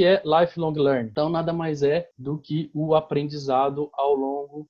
que é lifelong learning? Então, nada mais é do que o aprendizado ao longo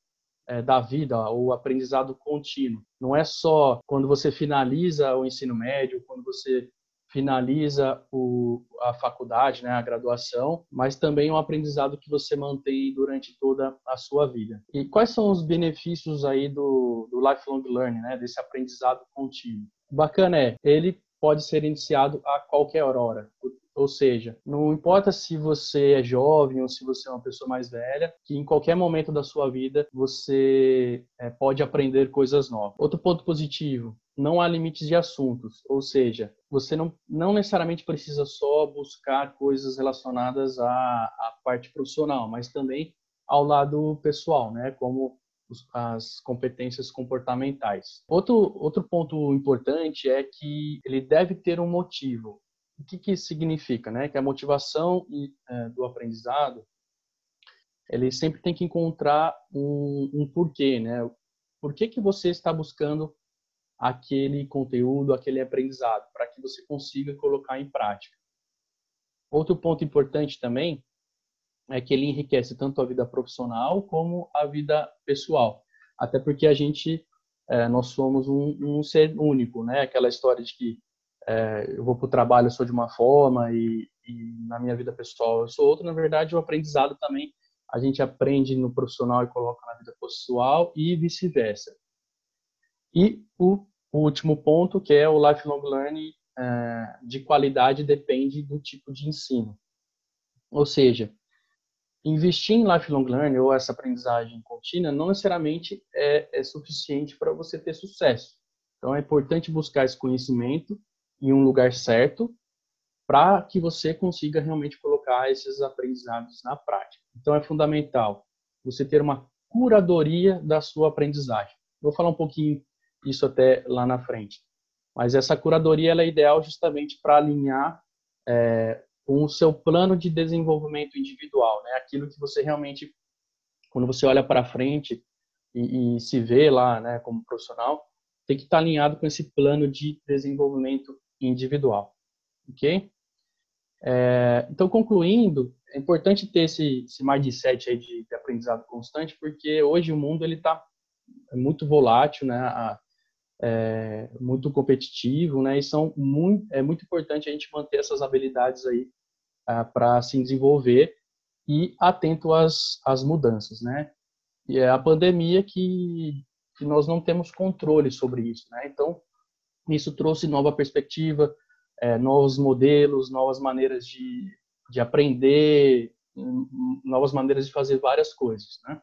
é, da vida, o aprendizado contínuo. Não é só quando você finaliza o ensino médio, quando você finaliza o, a faculdade, né, a graduação, mas também um aprendizado que você mantém durante toda a sua vida. E quais são os benefícios aí do, do lifelong learning, né, desse aprendizado contínuo? Bacana é, ele pode ser iniciado a qualquer hora. Ou seja, não importa se você é jovem ou se você é uma pessoa mais velha, que em qualquer momento da sua vida você é, pode aprender coisas novas. Outro ponto positivo, não há limites de assuntos, ou seja, você não, não necessariamente precisa só buscar coisas relacionadas à, à parte profissional, mas também ao lado pessoal, né? Como as competências comportamentais. Outro, outro ponto importante é que ele deve ter um motivo. O que, que significa? Né? Que a motivação é, do aprendizado ele sempre tem que encontrar um, um porquê, né? Por que, que você está buscando aquele conteúdo, aquele aprendizado, para que você consiga colocar em prática. Outro ponto importante também é que ele enriquece tanto a vida profissional como a vida pessoal. Até porque a gente, é, nós somos um, um, ser único, né? Aquela história de que é, eu vou para o trabalho, eu sou de uma forma e, e, na minha vida pessoal eu sou outra. Na verdade, o aprendizado também a gente aprende no profissional e coloca na vida pessoal e vice-versa. E o, o, último ponto, que é o lifelong learning é, de qualidade, depende do tipo de ensino. Ou seja, investir em lifelong learning ou essa aprendizagem contínua não necessariamente é, é suficiente para você ter sucesso. Então é importante buscar esse conhecimento em um lugar certo para que você consiga realmente colocar esses aprendizados na prática. Então é fundamental você ter uma curadoria da sua aprendizagem. Vou falar um pouquinho isso até lá na frente. Mas essa curadoria é ideal justamente para alinhar é, com o seu plano de desenvolvimento individual, né? Aquilo que você realmente, quando você olha para frente e, e, se vê lá, né, como profissional, tem que estar tá alinhado com esse plano de desenvolvimento individual, ok? É, então, concluindo, é importante ter esse, esse mindset aí de, de aprendizado constante, porque hoje o mundo ele está muito volátil, né? A, é, muito competitivo, né? E são muito, é muito importante a gente manter essas habilidades aí ah, para se desenvolver e atento às, às mudanças, né? E é a pandemia que, que nós não temos controle sobre isso, né? Então, isso trouxe nova perspectiva, é, novos modelos, novas maneiras de, de aprender, novas maneiras de fazer várias coisas, né?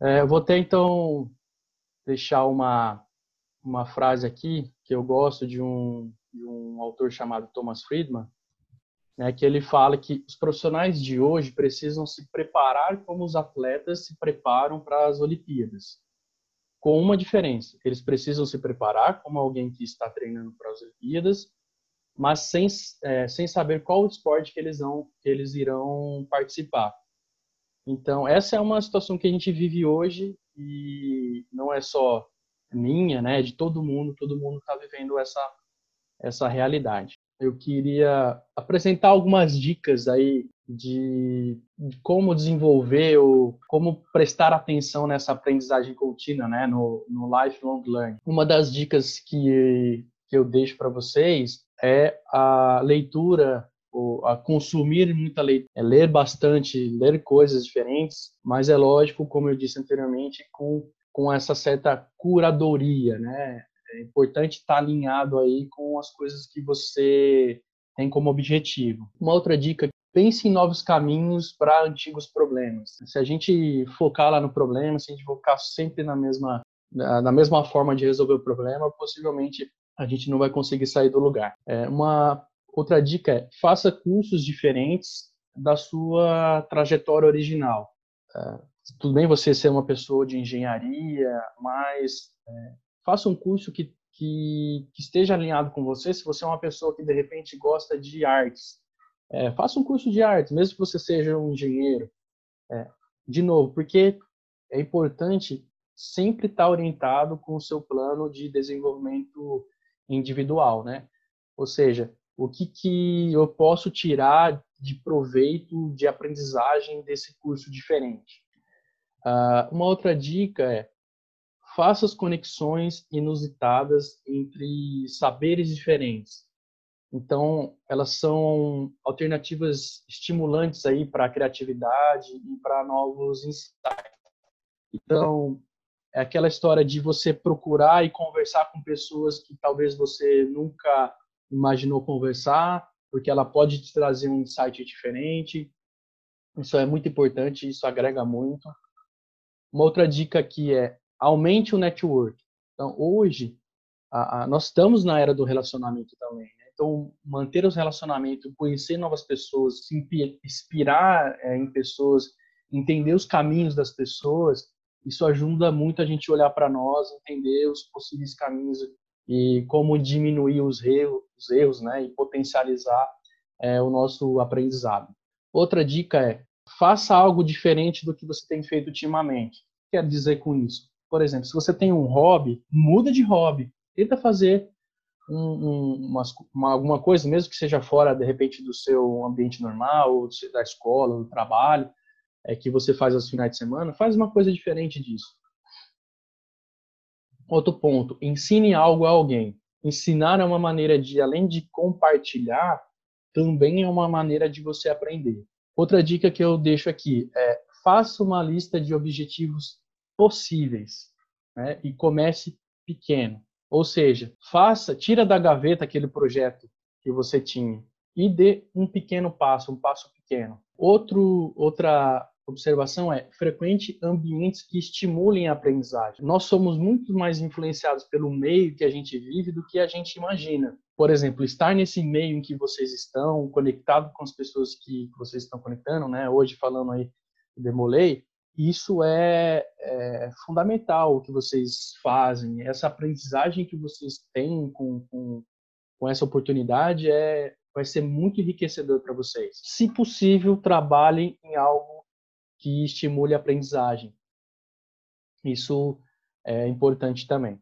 É, eu vou ter, então, deixar uma, uma frase aqui que eu gosto de um, de um autor chamado Thomas Friedman, né, que ele fala que os profissionais de hoje precisam se preparar como os atletas se preparam para as Olimpíadas. Com uma diferença, eles precisam se preparar como alguém que está treinando para as Olimpíadas, mas sem, é, sem saber qual esporte que eles, vão, que eles irão participar. Então, essa é uma situação que a gente vive hoje e não é só minha, né, de todo mundo, todo mundo está vivendo essa, essa realidade eu queria apresentar algumas dicas aí de, de, como desenvolver ou como prestar atenção nessa aprendizagem contínua, né, no, no lifelong learning. Uma das dicas que, que eu deixo para vocês é a leitura a consumir muita leitura, é ler bastante, ler coisas diferentes, mas é lógico, como eu disse anteriormente, com com essa certa curadoria, né? É importante estar alinhado aí com as coisas que você tem como objetivo. Uma outra dica, pense em novos caminhos para antigos problemas. Se a gente focar lá no problema, se a gente focar sempre na mesma na mesma forma de resolver o problema, possivelmente a gente não vai conseguir sair do lugar. É, uma outra dica é faça cursos diferentes da sua trajetória original. É, tudo bem você ser uma pessoa de engenharia, mas é, faça um curso que, que, que, esteja alinhado com você. Se você é uma pessoa que de repente gosta de artes, é, faça um curso de artes, mesmo que você seja um engenheiro. É, de novo, porque é importante sempre estar orientado com o seu plano de desenvolvimento individual, né? Ou seja, o que, que eu posso tirar de proveito de aprendizagem desse curso diferente. Uh, uma outra dica é faça as conexões inusitadas entre saberes diferentes. Então, elas são alternativas estimulantes aí para a criatividade e para novos insights. Então, é aquela história de você procurar e conversar com pessoas que talvez você nunca imaginou conversar, porque ela pode te trazer um insight diferente. Isso é muito importante, isso agrega muito. Uma outra dica aqui é aumente o network. Então, hoje, a, a, nós estamos na era do relacionamento também. Né? Então, manter os relacionamentos, conhecer novas pessoas, se inspirar é, em pessoas, entender os caminhos das pessoas, isso ajuda muito a gente olhar para nós, entender os possíveis caminhos e como diminuir os erros, os erros né, e potencializar é, o nosso aprendizado. Outra dica é faça algo diferente do que você tem feito ultimamente. Quer dizer com isso? Por exemplo, se você tem um hobby, muda de hobby. Tenta fazer um, um, uma, uma, alguma coisa, mesmo que seja fora, de repente, do seu ambiente normal, da escola, do trabalho, é, que você faz aos finais de semana, faz uma coisa diferente disso. Outro ponto, ensine algo a alguém. Ensinar é uma maneira de, além de compartilhar, também é uma maneira de você aprender. Outra dica que eu deixo aqui é faça uma lista de objetivos possíveis né, e comece pequeno. Ou seja, faça, tira da gaveta aquele projeto que você tinha e dê um pequeno passo, um passo pequeno. Outro, outra observação é frequente ambientes que estimulem a aprendizagem. Nós somos muito mais influenciados pelo meio que a gente vive do que a gente imagina. Por exemplo, estar nesse meio em que vocês estão, conectado com as pessoas que vocês estão conectando, né? Hoje falando aí Demolei, isso é, é, fundamental o que vocês fazem. Essa aprendizagem que vocês têm com, com, com essa oportunidade é, vai ser muito enriquecedor para vocês. Se possível, trabalhem em algo que estimule a aprendizagem. Isso é importante também.